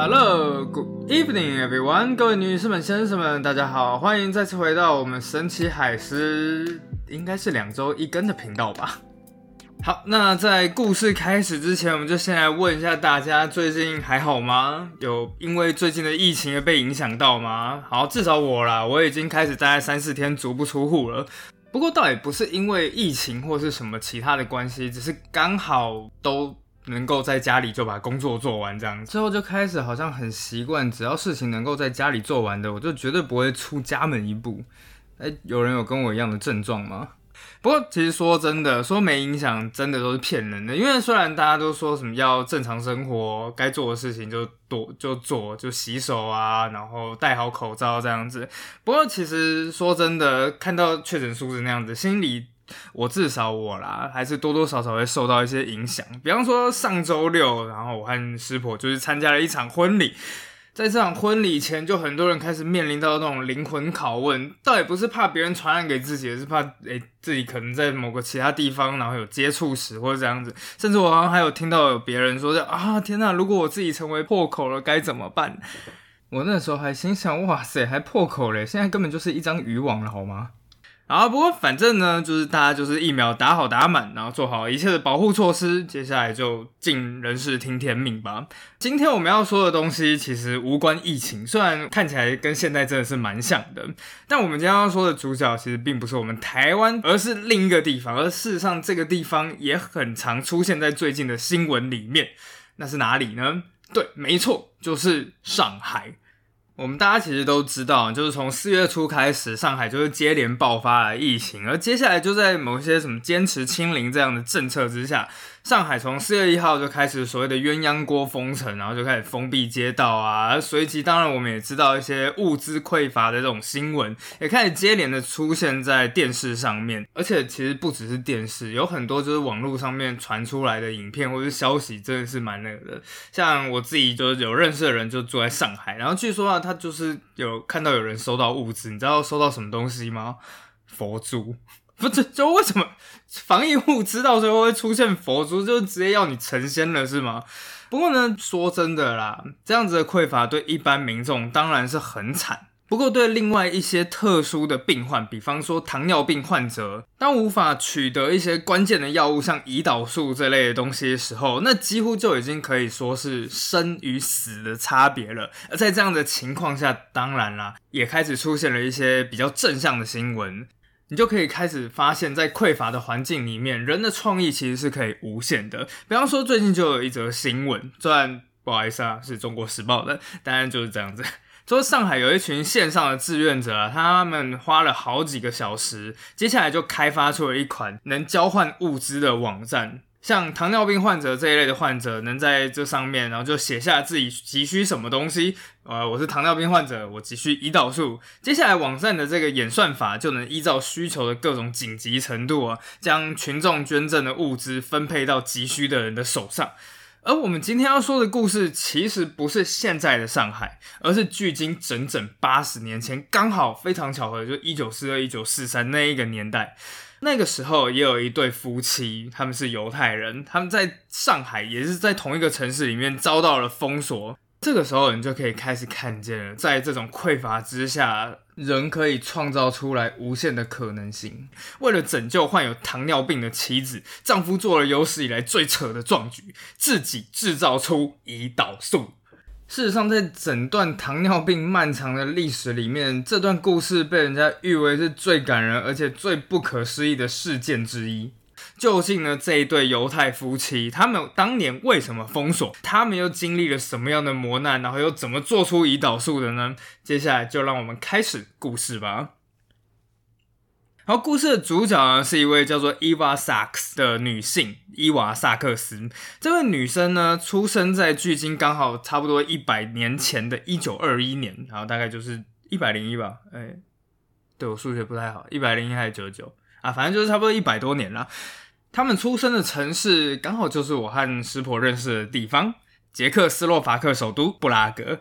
Hello, good evening, everyone！各位女士们、先生们，大家好，欢迎再次回到我们神奇海狮，应该是两周一更的频道吧。好，那在故事开始之前，我们就先来问一下大家，最近还好吗？有因为最近的疫情而被影响到吗？好，至少我啦，我已经开始大概三四天足不出户了。不过倒也不是因为疫情或是什么其他的关系，只是刚好都能够在家里就把工作做完这样。之后就开始好像很习惯，只要事情能够在家里做完的，我就绝对不会出家门一步。哎，有人有跟我一样的症状吗？不过，其实说真的，说没影响，真的都是骗人的。因为虽然大家都说什么要正常生活，该做的事情就多就做，就洗手啊，然后戴好口罩这样子。不过，其实说真的，看到确诊数字那样子，心里我至少我啦，还是多多少少会受到一些影响。比方说上周六，然后我和师婆就是参加了一场婚礼。在这场婚礼前，就很多人开始面临到那种灵魂拷问，倒也不是怕别人传染给自己，是怕诶自己可能在某个其他地方，然后有接触史或者这样子。甚至我好像还有听到有别人说：“啊，天哪！如果我自己成为破口了，该怎么办？”我那时候还心想：“哇塞，还破口嘞！现在根本就是一张渔网了，好吗？”好，不过反正呢，就是大家就是疫苗打好打满，然后做好一切的保护措施，接下来就尽人事听天命吧。今天我们要说的东西其实无关疫情，虽然看起来跟现在真的是蛮像的，但我们今天要说的主角其实并不是我们台湾，而是另一个地方，而事实上这个地方也很常出现在最近的新闻里面。那是哪里呢？对，没错，就是上海。我们大家其实都知道，就是从四月初开始，上海就是接连爆发了疫情，而接下来就在某些什么坚持清零这样的政策之下。上海从四月一号就开始所谓的鸳鸯锅封城，然后就开始封闭街道啊。随即，当然我们也知道一些物资匮乏的这种新闻，也开始接连的出现在电视上面。而且，其实不只是电视，有很多就是网络上面传出来的影片或是消息，真的是蛮那个的。像我自己就是有认识的人就住在上海，然后据说啊，他就是有看到有人收到物资，你知道收到什么东西吗？佛珠。不是，就为什么防疫物资到最后会出现佛珠，就直接要你成仙了，是吗？不过呢，说真的啦，这样子的匮乏对一般民众当然是很惨。不过对另外一些特殊的病患，比方说糖尿病患者，当无法取得一些关键的药物，像胰岛素这类的东西的时候，那几乎就已经可以说是生与死的差别了。而在这样的情况下，当然啦，也开始出现了一些比较正向的新闻。你就可以开始发现，在匮乏的环境里面，人的创意其实是可以无限的。比方说，最近就有一则新闻，虽然不好意思啊，是中国时报的，当然就是这样子。说上海有一群线上的志愿者，他们花了好几个小时，接下来就开发出了一款能交换物资的网站。像糖尿病患者这一类的患者，能在这上面，然后就写下自己急需什么东西。呃，我是糖尿病患者，我急需胰岛素。接下来网站的这个演算法就能依照需求的各种紧急程度啊，将群众捐赠的物资分配到急需的人的手上。而我们今天要说的故事，其实不是现在的上海，而是距今整整八十年前，刚好非常巧合，就一九四二、一九四三那一个年代。那个时候也有一对夫妻，他们是犹太人，他们在上海也是在同一个城市里面遭到了封锁。这个时候，你就可以开始看见了，在这种匮乏之下，人可以创造出来无限的可能性。为了拯救患有糖尿病的妻子，丈夫做了有史以来最扯的壮举，自己制造出胰岛素。事实上，在整段糖尿病漫长的历史里面，这段故事被人家誉为是最感人而且最不可思议的事件之一。究竟呢，这一对犹太夫妻，他们当年为什么封锁？他们又经历了什么样的磨难？然后又怎么做出胰岛素的呢？接下来就让我们开始故事吧。然后故事的主角呢，是一位叫做伊娃萨克斯的女性，伊娃萨克斯。这位女生呢，出生在距今刚好差不多一百年前的一九二一年，然后大概就是一百零一吧。哎，对我数学不太好，一百零一还是九九啊？反正就是差不多一百多年了。他们出生的城市刚好就是我和师婆认识的地方——捷克斯洛伐克首都布拉格。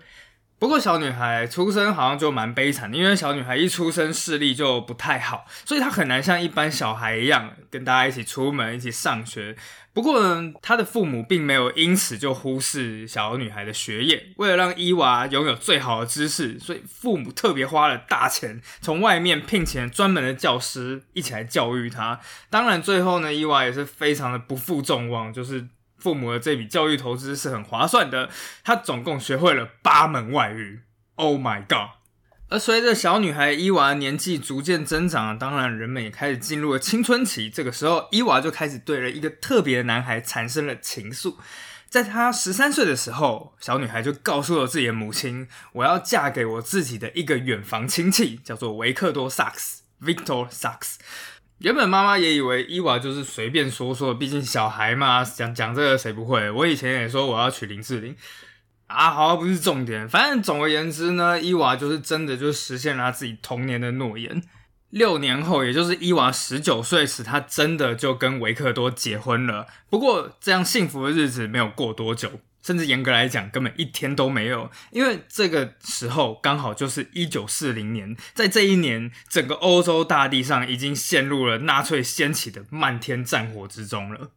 不过小女孩出生好像就蛮悲惨的，因为小女孩一出生视力就不太好，所以她很难像一般小孩一样跟大家一起出门、一起上学。不过呢，她的父母并没有因此就忽视小女孩的学业，为了让伊娃拥有最好的知识，所以父母特别花了大钱从外面聘请专门的教师一起来教育她。当然，最后呢，伊娃也是非常的不负众望，就是。父母的这笔教育投资是很划算的，他总共学会了八门外语。Oh my god！而随着小女孩伊娃年纪逐渐增长，当然人们也开始进入了青春期。这个时候，伊娃就开始对了一个特别的男孩产生了情愫。在她十三岁的时候，小女孩就告诉了自己的母亲：“我要嫁给我自己的一个远房亲戚，叫做维克多·萨克斯 （Victor Sachs）。”原本妈妈也以为伊娃就是随便说说，毕竟小孩嘛，讲讲这个谁不会？我以前也说我要娶林志玲啊，好不是重点。反正总而言之呢，伊娃就是真的就实现了他自己童年的诺言。六年后，也就是伊娃十九岁时，他真的就跟维克多结婚了。不过这样幸福的日子没有过多久。甚至严格来讲，根本一天都没有，因为这个时候刚好就是一九四零年，在这一年，整个欧洲大地上已经陷入了纳粹掀起的漫天战火之中了。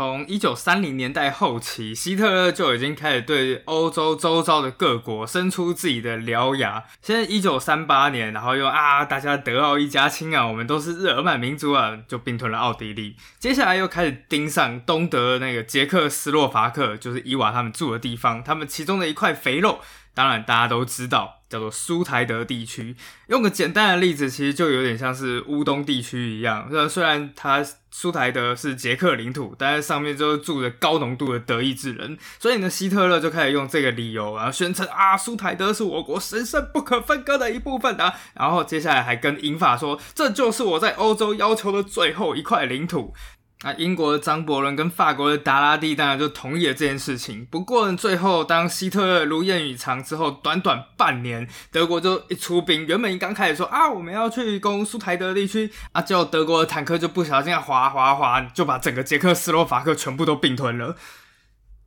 从一九三零年代后期，希特勒就已经开始对欧洲周遭的各国伸出自己的獠牙。现在一九三八年，然后又啊，大家德奥一家亲啊，我们都是日耳曼民族啊，就并吞了奥地利。接下来又开始盯上东德那个捷克斯洛伐克，就是伊娃他们住的地方，他们其中的一块肥肉。当然，大家都知道叫做苏台德地区。用个简单的例子，其实就有点像是乌东地区一样。那虽然它苏台德是捷克领土，但是上面就住着高浓度的德意志人，所以呢，希特勒就开始用这个理由，然后宣称啊，苏台德是我国神圣不可分割的一部分的。然后接下来还跟英法说，这就是我在欧洲要求的最后一块领土。那英国的张伯伦跟法国的达拉蒂当然就同意了这件事情。不过最后，当希特勒如愿以偿之后，短短半年，德国就一出兵。原本刚开始说啊，我们要去攻苏台德地区啊，结果德国的坦克就不小心滑滑滑，就把整个捷克斯洛伐克全部都并吞了。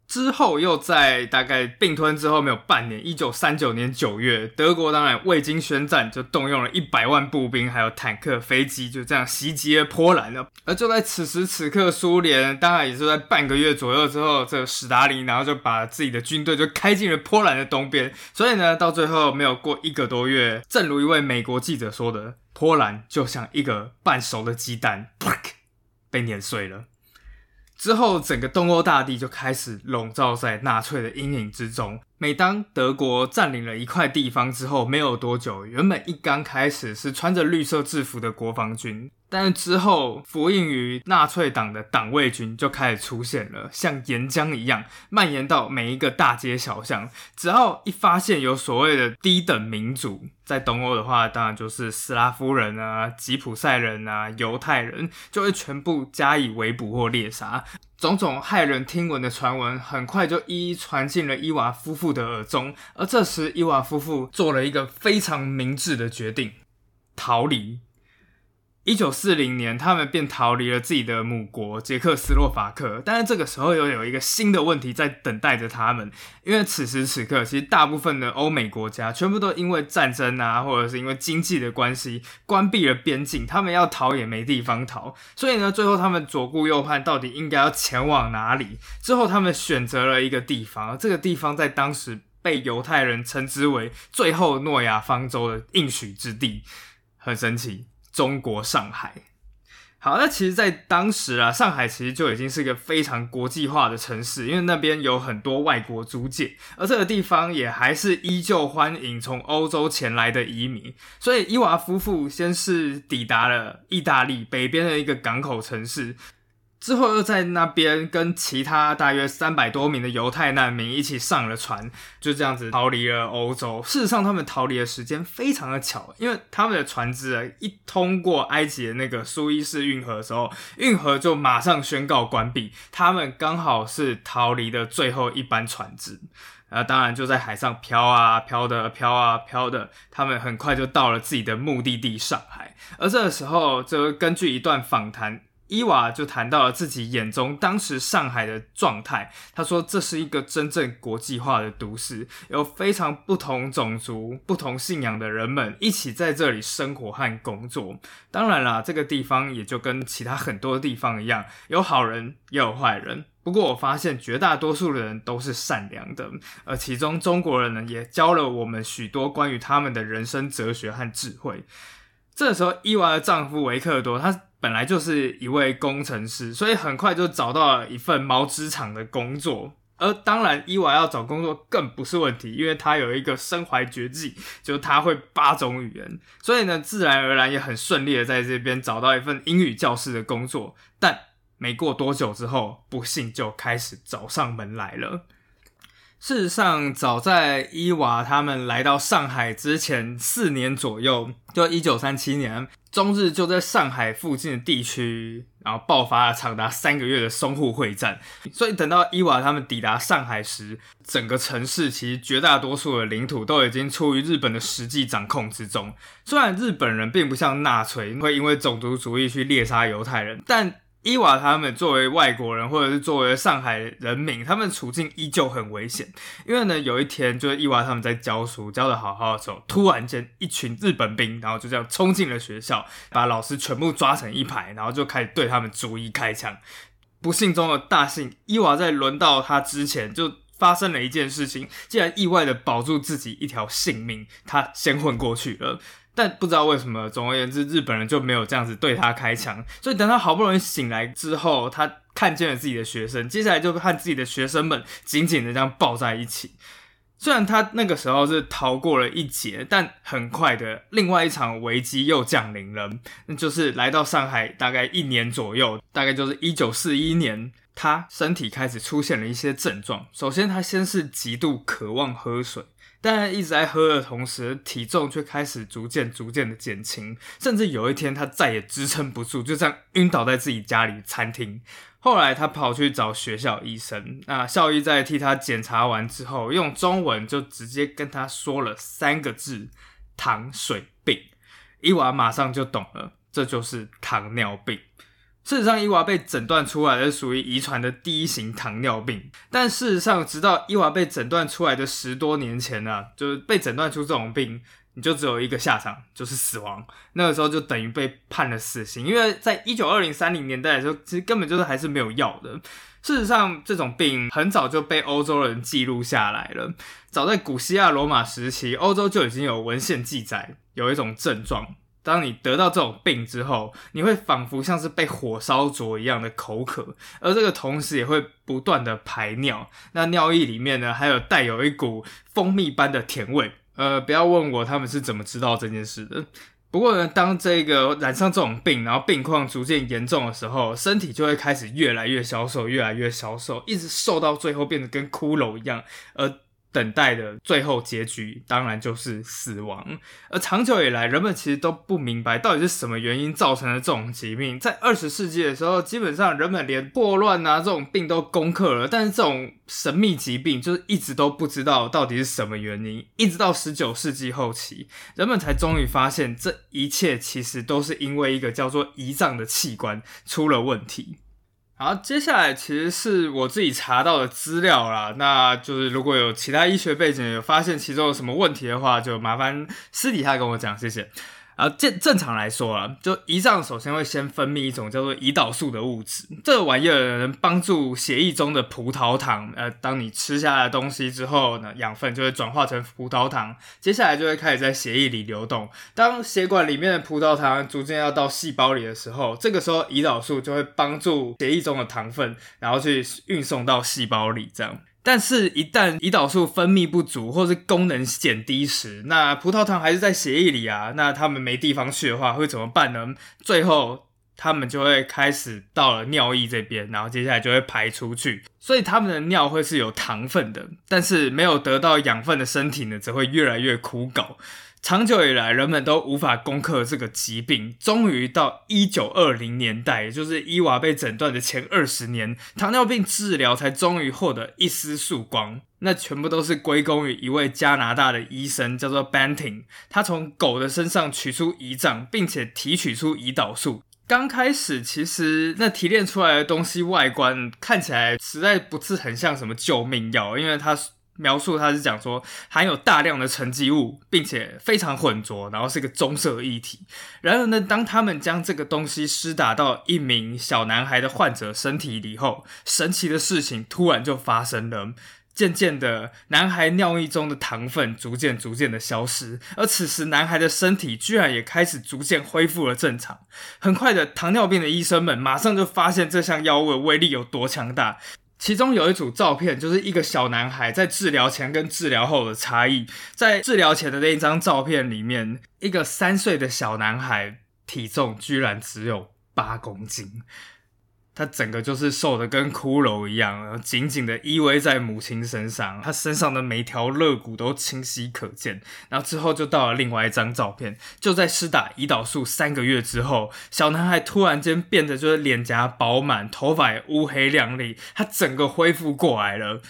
之后又在大概并吞之后没有半年，一九三九年九月，德国当然未经宣战就动用了一百万步兵，还有坦克、飞机，就这样袭击了波兰了。而就在此时此刻，苏联当然也是在半个月左右之后，这史达林然后就把自己的军队就开进了波兰的东边。所以呢，到最后没有过一个多月，正如一位美国记者说的，波兰就像一个半熟的鸡蛋，被碾碎了。之后，整个东欧大地就开始笼罩在纳粹的阴影之中。每当德国占领了一块地方之后，没有多久，原本一刚开始是穿着绿色制服的国防军。但是之后，服役于纳粹党的党卫军就开始出现了，像岩浆一样蔓延到每一个大街小巷。只要一发现有所谓的低等民族，在东欧的话，当然就是斯拉夫人啊、吉普赛人啊、犹太人，就会全部加以围捕或猎杀。种种骇人听闻的传闻，很快就一一传进了伊娃夫妇的耳中。而这时，伊娃夫妇做了一个非常明智的决定：逃离。一九四零年，他们便逃离了自己的母国捷克斯洛伐克。但是这个时候又有一个新的问题在等待着他们，因为此时此刻，其实大部分的欧美国家全部都因为战争啊，或者是因为经济的关系关闭了边境，他们要逃也没地方逃。所以呢，最后他们左顾右盼，到底应该要前往哪里？之后他们选择了一个地方，这个地方在当时被犹太人称之为“最后诺亚方舟”的应许之地，很神奇。中国上海，好，那其实，在当时啊，上海其实就已经是一个非常国际化的城市，因为那边有很多外国租界，而这个地方也还是依旧欢迎从欧洲前来的移民。所以，伊娃夫妇先是抵达了意大利北边的一个港口城市。之后又在那边跟其他大约三百多名的犹太难民一起上了船，就这样子逃离了欧洲。事实上，他们逃离的时间非常的巧，因为他们的船只啊一通过埃及的那个苏伊士运河的时候，运河就马上宣告关闭。他们刚好是逃离的最后一班船只，啊，当然就在海上飘啊飘的飘啊飘的，他们很快就到了自己的目的地上海。而这个时候，就根据一段访谈。伊娃就谈到了自己眼中当时上海的状态。他说：“这是一个真正国际化的都市，有非常不同种族、不同信仰的人们一起在这里生活和工作。当然啦，这个地方也就跟其他很多地方一样，有好人也有坏人。不过我发现绝大多数的人都是善良的，而其中中国人呢，也教了我们许多关于他们的人生哲学和智慧。”这时候，伊娃的丈夫维克多，他。本来就是一位工程师，所以很快就找到了一份毛织厂的工作。而当然，伊娃要找工作更不是问题，因为他有一个身怀绝技，就他会八种语言，所以呢，自然而然也很顺利的在这边找到一份英语教师的工作。但没过多久之后，不幸就开始找上门来了。事实上，早在伊娃他们来到上海之前四年左右，就一九三七年，中日就在上海附近的地区，然后爆发了长达三个月的淞沪会战。所以等到伊娃他们抵达上海时，整个城市其实绝大多数的领土都已经处于日本的实际掌控之中。虽然日本人并不像纳粹会因为种族主义去猎杀犹太人，但伊娃他们作为外国人，或者是作为上海人民，他们处境依旧很危险。因为呢，有一天就是伊娃他们在教书，教的好好的时候，突然间一群日本兵，然后就这样冲进了学校，把老师全部抓成一排，然后就开始对他们逐一开枪。不幸中的大幸，伊娃在轮到他之前就发生了一件事情，竟然意外的保住自己一条性命，他先混过去了。但不知道为什么，总而言之，日本人就没有这样子对他开枪。所以等他好不容易醒来之后，他看见了自己的学生，接下来就和自己的学生们紧紧的这样抱在一起。虽然他那个时候是逃过了一劫，但很快的，另外一场危机又降临了。那就是来到上海大概一年左右，大概就是一九四一年，他身体开始出现了一些症状。首先，他先是极度渴望喝水。但一直在喝的同时，体重却开始逐渐、逐渐的减轻，甚至有一天他再也支撑不住，就这样晕倒在自己家里餐厅。后来他跑去找学校医生，那校医在替他检查完之后，用中文就直接跟他说了三个字：糖水病。伊娃马上就懂了，这就是糖尿病。事实上，伊娃被诊断出来的属于遗传的第一型糖尿病。但事实上，直到伊娃被诊断出来的十多年前呢，就是被诊断出这种病，你就只有一个下场，就是死亡。那个时候就等于被判了死刑，因为在一九二零三零年代的时候，其实根本就是还是没有药的。事实上，这种病很早就被欧洲人记录下来了。早在古希腊罗马时期，欧洲就已经有文献记载，有一种症状。当你得到这种病之后，你会仿佛像是被火烧灼一样的口渴，而这个同时也会不断的排尿。那尿液里面呢，还有带有一股蜂蜜般的甜味。呃，不要问我他们是怎么知道这件事的。不过呢，当这个染上这种病，然后病况逐渐严重的时候，身体就会开始越来越消瘦，越来越消瘦，一直瘦到最后变得跟骷髅一样。而等待的最后结局当然就是死亡，而长久以来，人们其实都不明白到底是什么原因造成的这种疾病。在二十世纪的时候，基本上人们连霍乱啊这种病都攻克了，但是这种神秘疾病就是一直都不知道到底是什么原因。一直到十九世纪后期，人们才终于发现，这一切其实都是因为一个叫做胰脏的器官出了问题。好，接下来其实是我自己查到的资料啦。那就是如果有其他医学背景有发现其中有什么问题的话，就麻烦私底下跟我讲，谢谢。啊，正正常来说啊，就胰脏首先会先分泌一种叫做胰岛素的物质，这玩意儿能帮助血液中的葡萄糖。呃，当你吃下来东西之后呢，养分就会转化成葡萄糖，接下来就会开始在血液里流动。当血管里面的葡萄糖逐渐要到细胞里的时候，这个时候胰岛素就会帮助血液中的糖分，然后去运送到细胞里，这样。但是，一旦胰岛素分泌不足，或是功能减低时，那葡萄糖还是在血液里啊。那他们没地方去的话，会怎么办呢？最后，他们就会开始到了尿液这边，然后接下来就会排出去。所以，他们的尿会是有糖分的，但是没有得到养分的身体呢，则会越来越枯槁。长久以来，人们都无法攻克这个疾病。终于到一九二零年代，也就是伊娃被诊断的前二十年，糖尿病治疗才终于获得一丝曙光。那全部都是归功于一位加拿大的医生，叫做 Banting。他从狗的身上取出胰脏，并且提取出胰岛素。刚开始其实那提炼出来的东西外观看起来实在不是很像什么救命药，因为它描述他是讲说含有大量的沉积物，并且非常浑浊，然后是个棕色液体。然而呢，当他们将这个东西施打到一名小男孩的患者身体里后，神奇的事情突然就发生了。渐渐的，男孩尿液中的糖分逐渐、逐渐的消失，而此时男孩的身体居然也开始逐渐恢复了正常。很快的，糖尿病的医生们马上就发现这项药物的威力有多强大。其中有一组照片，就是一个小男孩在治疗前跟治疗后的差异。在治疗前的那一张照片里面，一个三岁的小男孩体重居然只有八公斤。他整个就是瘦的跟骷髅一样，然后紧紧的依偎在母亲身上，他身上的每条肋骨都清晰可见。然后之后就到了另外一张照片，就在施打胰岛素三个月之后，小男孩突然间变得就是脸颊饱满，头发也乌黑亮丽，他整个恢复过来了。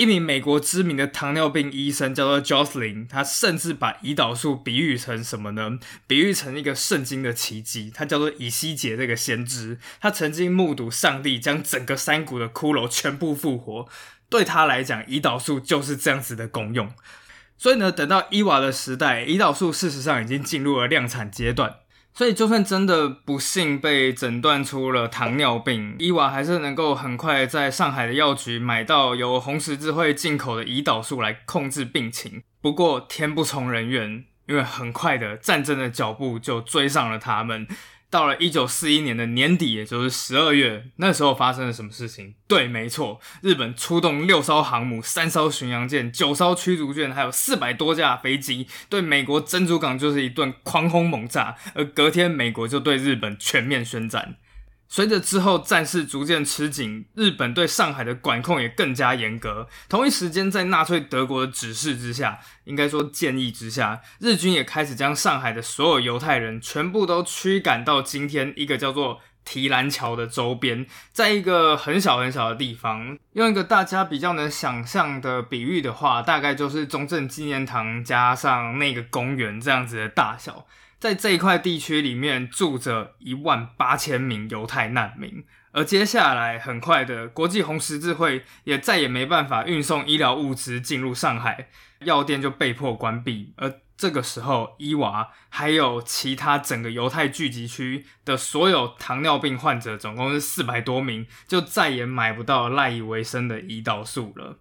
一名美国知名的糖尿病医生叫做 Jocelyn，他甚至把胰岛素比喻成什么呢？比喻成一个圣经的奇迹，他叫做以西结这个先知，他曾经目睹上帝将整个山谷的骷髅全部复活。对他来讲，胰岛素就是这样子的功用。所以呢，等到伊娃的时代，胰岛素事实上已经进入了量产阶段。所以，就算真的不幸被诊断出了糖尿病，伊娃还是能够很快在上海的药局买到由红十字会进口的胰岛素来控制病情。不过，天不从人愿，因为很快的战争的脚步就追上了他们。到了一九四一年的年底，也就是十二月，那时候发生了什么事情？对，没错，日本出动六艘航母、三艘巡洋舰、九艘驱逐舰，还有四百多架飞机，对美国珍珠港就是一顿狂轰猛炸。而隔天，美国就对日本全面宣战。随着之后战事逐渐吃紧，日本对上海的管控也更加严格。同一时间，在纳粹德国的指示之下，应该说建议之下，日军也开始将上海的所有犹太人全部都驱赶到今天一个叫做提篮桥的周边，在一个很小很小的地方。用一个大家比较能想象的比喻的话，大概就是中正纪念堂加上那个公园这样子的大小。在这一块地区里面住着一万八千名犹太难民，而接下来很快的，国际红十字会也再也没办法运送医疗物资进入上海，药店就被迫关闭。而这个时候，伊娃还有其他整个犹太聚集区的所有糖尿病患者，总共是四百多名，就再也买不到赖以为生的胰岛素了。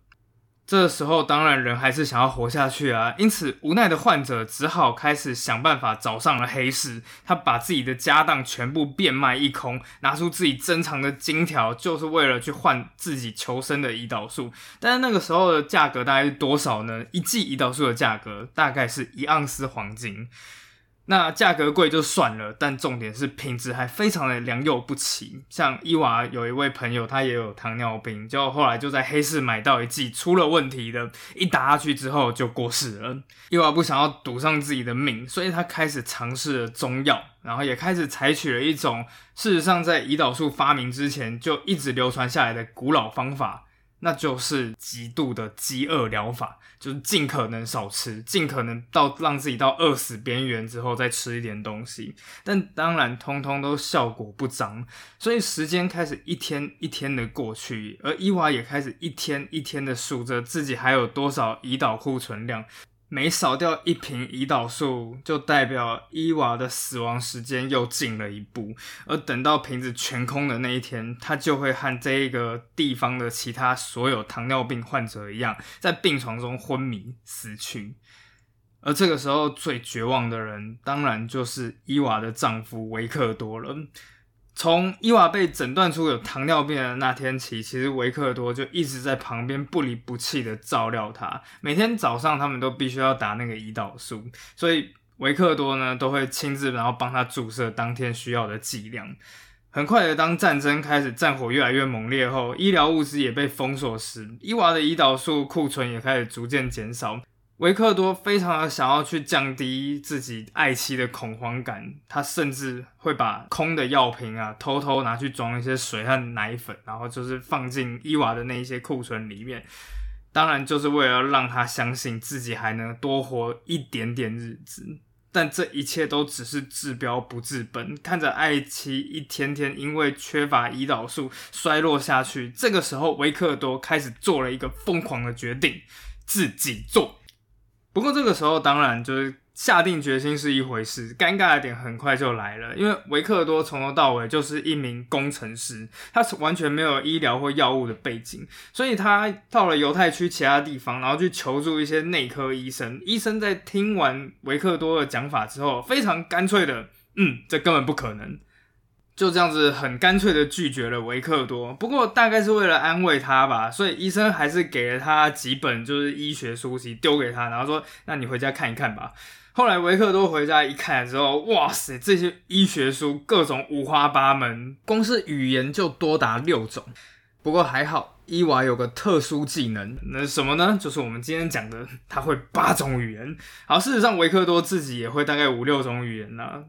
这时候，当然人还是想要活下去啊，因此无奈的患者只好开始想办法找上了黑市。他把自己的家当全部变卖一空，拿出自己珍藏的金条，就是为了去换自己求生的胰岛素。但是那个时候的价格大概是多少呢？一剂胰岛素的价格大概是一盎司黄金。那价格贵就算了，但重点是品质还非常的良莠不齐。像伊娃有一位朋友，他也有糖尿病，就后来就在黑市买到一剂出了问题的，一打下去之后就过世了。伊娃不想要赌上自己的命，所以他开始尝试了中药，然后也开始采取了一种事实上在胰岛素发明之前就一直流传下来的古老方法。那就是极度的饥饿疗法，就是尽可能少吃，尽可能到让自己到饿死边缘之后再吃一点东西，但当然通通都效果不彰，所以时间开始一天一天的过去，而伊娃也开始一天一天的数着自己还有多少胰岛库存量。每少掉一瓶胰岛素，就代表伊娃的死亡时间又近了一步。而等到瓶子全空的那一天，他就会和这一个地方的其他所有糖尿病患者一样，在病床中昏迷死去。而这个时候，最绝望的人，当然就是伊娃的丈夫维克多了。从伊娃被诊断出有糖尿病的那天起，其实维克多就一直在旁边不离不弃的照料他。每天早上，他们都必须要打那个胰岛素，所以维克多呢都会亲自然后帮他注射当天需要的剂量。很快的，当战争开始，战火越来越猛烈后，医疗物资也被封锁时，伊娃的胰岛素库存也开始逐渐减少。维克多非常的想要去降低自己爱妻的恐慌感，他甚至会把空的药瓶啊偷偷拿去装一些水和奶粉，然后就是放进伊娃的那一些库存里面，当然就是为了让他相信自己还能多活一点点日子。但这一切都只是治标不治本。看着爱妻一天天因为缺乏胰岛素衰落下去，这个时候维克多开始做了一个疯狂的决定，自己做。不过这个时候，当然就是。下定决心是一回事，尴尬的点很快就来了，因为维克多从头到尾就是一名工程师，他是完全没有医疗或药物的背景，所以他到了犹太区其他地方，然后去求助一些内科医生。医生在听完维克多的讲法之后，非常干脆的，嗯，这根本不可能。就这样子很干脆的拒绝了维克多，不过大概是为了安慰他吧，所以医生还是给了他几本就是医学书籍丢给他，然后说：“那你回家看一看吧。”后来维克多回家一看之后，哇塞，这些医学书各种五花八门，光是语言就多达六种。不过还好，伊娃有个特殊技能，那什么呢？就是我们今天讲的，他会八种语言。好，事实上维克多自己也会大概五六种语言呢。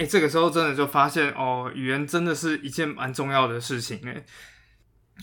哎，这个时候真的就发现哦，语言真的是一件蛮重要的事情哎。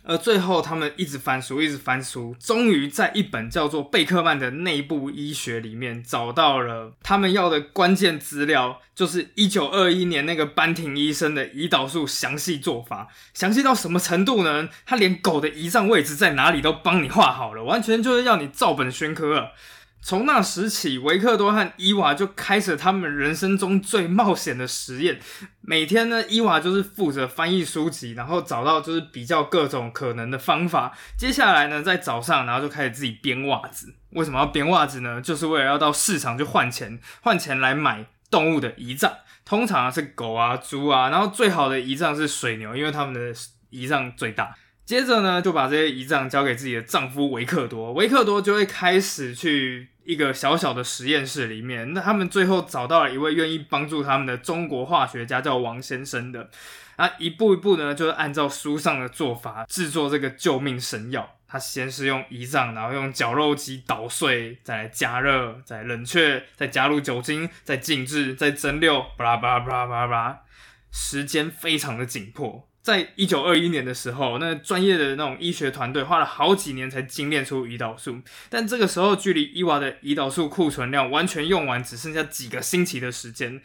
而最后，他们一直翻书，一直翻书，终于在一本叫做贝克曼的内部医学里面找到了他们要的关键资料，就是一九二一年那个班廷医生的胰岛素详细做法，详细到什么程度呢？他连狗的胰脏位置在哪里都帮你画好了，完全就是要你照本宣科了。从那时起，维克多和伊娃就开始他们人生中最冒险的实验。每天呢，伊娃就是负责翻译书籍，然后找到就是比较各种可能的方法。接下来呢，在早上，然后就开始自己编袜子。为什么要编袜子呢？就是为了要到市场去换钱，换钱来买动物的胰脏。通常是狗啊、猪啊，然后最好的胰脏是水牛，因为它们的胰脏最大。接着呢，就把这些胰脏交给自己的丈夫维克多，维克多就会开始去一个小小的实验室里面。那他们最后找到了一位愿意帮助他们的中国化学家，叫王先生的。啊，一步一步呢，就是按照书上的做法制作这个救命神药。他先是用胰脏，然后用绞肉机捣碎，再来加热，再冷却，再加入酒精，再静置，再蒸馏，巴拉巴拉巴拉巴拉巴拉，时间非常的紧迫。在一九二一年的时候，那专业的那种医学团队花了好几年才精炼出胰岛素，但这个时候距离伊娃的胰岛素库存量完全用完，只剩下几个星期的时间。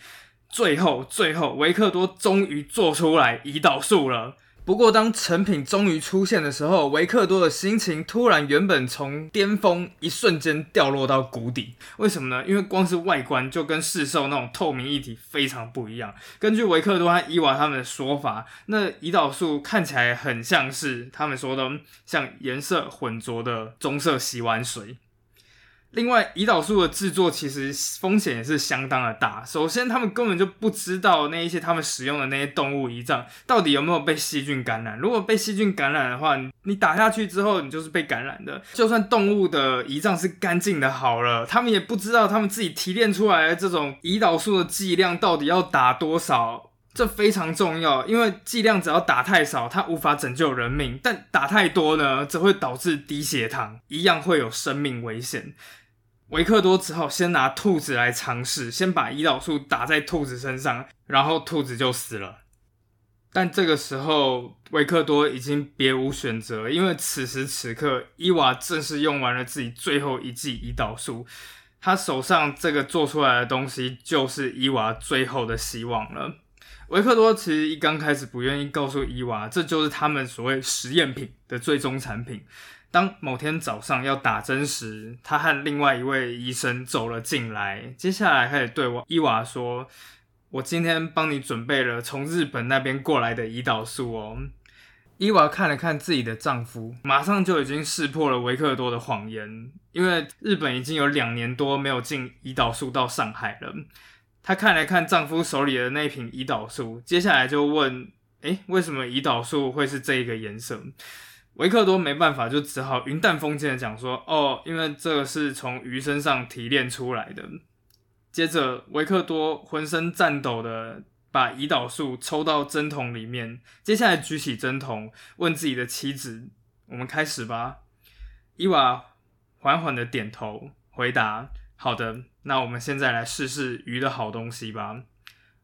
最后，最后，维克多终于做出来胰岛素了。不过，当成品终于出现的时候，维克多的心情突然原本从巅峰一瞬间掉落到谷底。为什么呢？因为光是外观就跟市售那种透明液体非常不一样。根据维克多和伊娃他们的说法，那胰岛素看起来很像是他们说的像颜色混浊的棕色洗碗水。另外，胰岛素的制作其实风险也是相当的大。首先，他们根本就不知道那一些他们使用的那些动物胰脏到底有没有被细菌感染。如果被细菌感染的话，你打下去之后，你就是被感染的。就算动物的胰脏是干净的，好了，他们也不知道他们自己提炼出来的这种胰岛素的剂量到底要打多少。这非常重要，因为剂量只要打太少，它无法拯救人命；但打太多呢，则会导致低血糖，一样会有生命危险。维克多只好先拿兔子来尝试，先把胰岛素打在兔子身上，然后兔子就死了。但这个时候，维克多已经别无选择，因为此时此刻，伊娃正是用完了自己最后一剂胰岛素，他手上这个做出来的东西就是伊娃最后的希望了。维克多其实一刚开始不愿意告诉伊娃，这就是他们所谓实验品的最终产品。当某天早上要打针时，他和另外一位医生走了进来。接下来开始对我伊娃说：“我今天帮你准备了从日本那边过来的胰岛素哦。”伊娃看了看自己的丈夫，马上就已经识破了维克多的谎言，因为日本已经有两年多没有进胰岛素到上海了。她看了看丈夫手里的那瓶胰岛素，接下来就问：“诶，为什么胰岛素会是这一个颜色？”维克多没办法，就只好云淡风轻的讲说：“哦，因为这个是从鱼身上提炼出来的。”接着，维克多浑身颤抖的把胰岛素抽到针筒里面，接下来举起针筒，问自己的妻子：“我们开始吧。”伊娃缓缓的点头，回答：“好的，那我们现在来试试鱼的好东西吧。”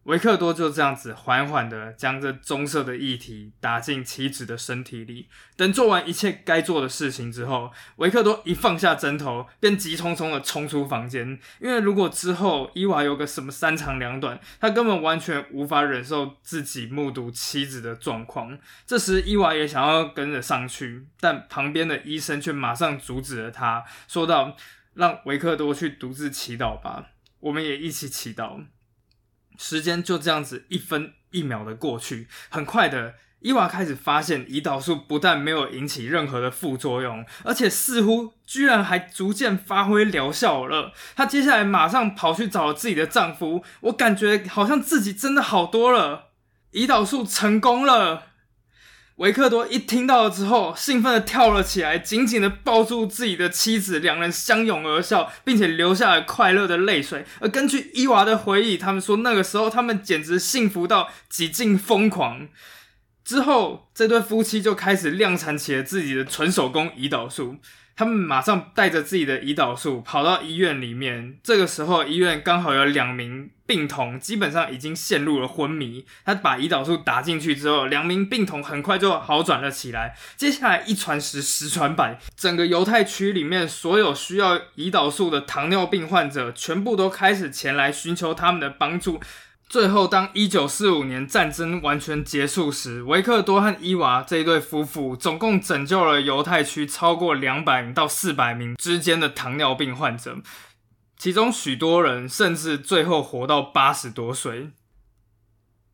维克多就这样子缓缓的将这棕色的液体打进妻子的身体里。等做完一切该做的事情之后，维克多一放下针头，便急匆匆的冲出房间。因为如果之后伊娃有个什么三长两短，他根本完全无法忍受自己目睹妻子的状况。这时伊娃也想要跟着上去，但旁边的医生却马上阻止了他，说道：“让维克多去独自祈祷吧，我们也一起祈祷。”时间就这样子一分一秒的过去，很快的，伊娃开始发现胰岛素不但没有引起任何的副作用，而且似乎居然还逐渐发挥疗效了。她接下来马上跑去找自己的丈夫，我感觉好像自己真的好多了，胰岛素成功了。维克多一听到了之后，兴奋的跳了起来，紧紧的抱住自己的妻子，两人相拥而笑，并且流下了快乐的泪水。而根据伊娃的回忆，他们说那个时候他们简直幸福到几近疯狂。之后，这对夫妻就开始量产起了自己的纯手工胰岛素。他们马上带着自己的胰岛素跑到医院里面。这个时候，医院刚好有两名病童，基本上已经陷入了昏迷。他把胰岛素打进去之后，两名病童很快就好转了起来。接下来一传十，十传百，整个犹太区里面所有需要胰岛素的糖尿病患者，全部都开始前来寻求他们的帮助。最后，当一九四五年战争完全结束时，维克多和伊娃这一对夫妇总共拯救了犹太区超过两百名到四百名之间的糖尿病患者，其中许多人甚至最后活到八十多岁。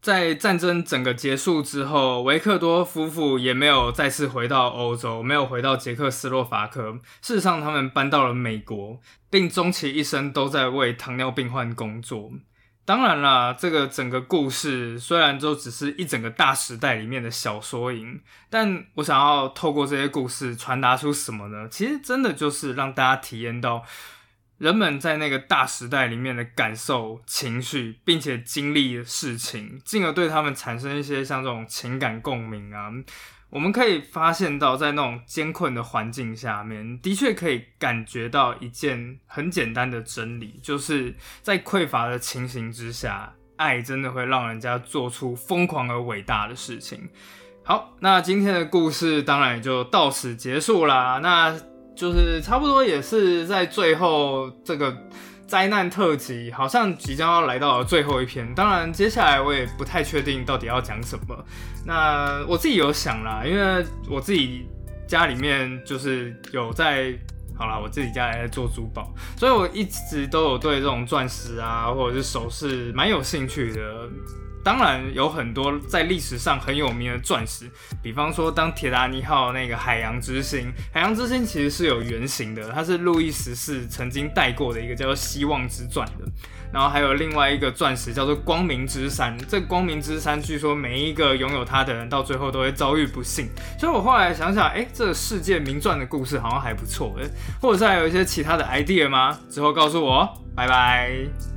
在战争整个结束之后，维克多夫妇也没有再次回到欧洲，没有回到捷克斯洛伐克。事实上，他们搬到了美国，并终其一生都在为糖尿病患工作。当然啦，这个整个故事虽然就只是一整个大时代里面的小缩影，但我想要透过这些故事传达出什么呢？其实真的就是让大家体验到人们在那个大时代里面的感受、情绪，并且经历的事情，进而对他们产生一些像这种情感共鸣啊。我们可以发现到，在那种艰困的环境下面，的确可以感觉到一件很简单的真理，就是在匮乏的情形之下，爱真的会让人家做出疯狂而伟大的事情。好，那今天的故事当然也就到此结束啦。那就是差不多也是在最后这个。灾难特辑好像即将要来到最后一篇，当然接下来我也不太确定到底要讲什么。那我自己有想啦，因为我自己家里面就是有在，好了，我自己家也在做珠宝，所以我一直都有对这种钻石啊或者是首饰蛮有兴趣的。当然有很多在历史上很有名的钻石，比方说当铁达尼号那个海洋之星，海洋之星其实是有原型的，它是路易十四曾经戴过的一个叫做希望之钻的。然后还有另外一个钻石叫做光明之山，这光明之山据说每一个拥有它的人到最后都会遭遇不幸。所以我后来想想，哎，这个世界名钻的故事好像还不错，或者是还有一些其他的 idea 吗？之后告诉我，拜拜。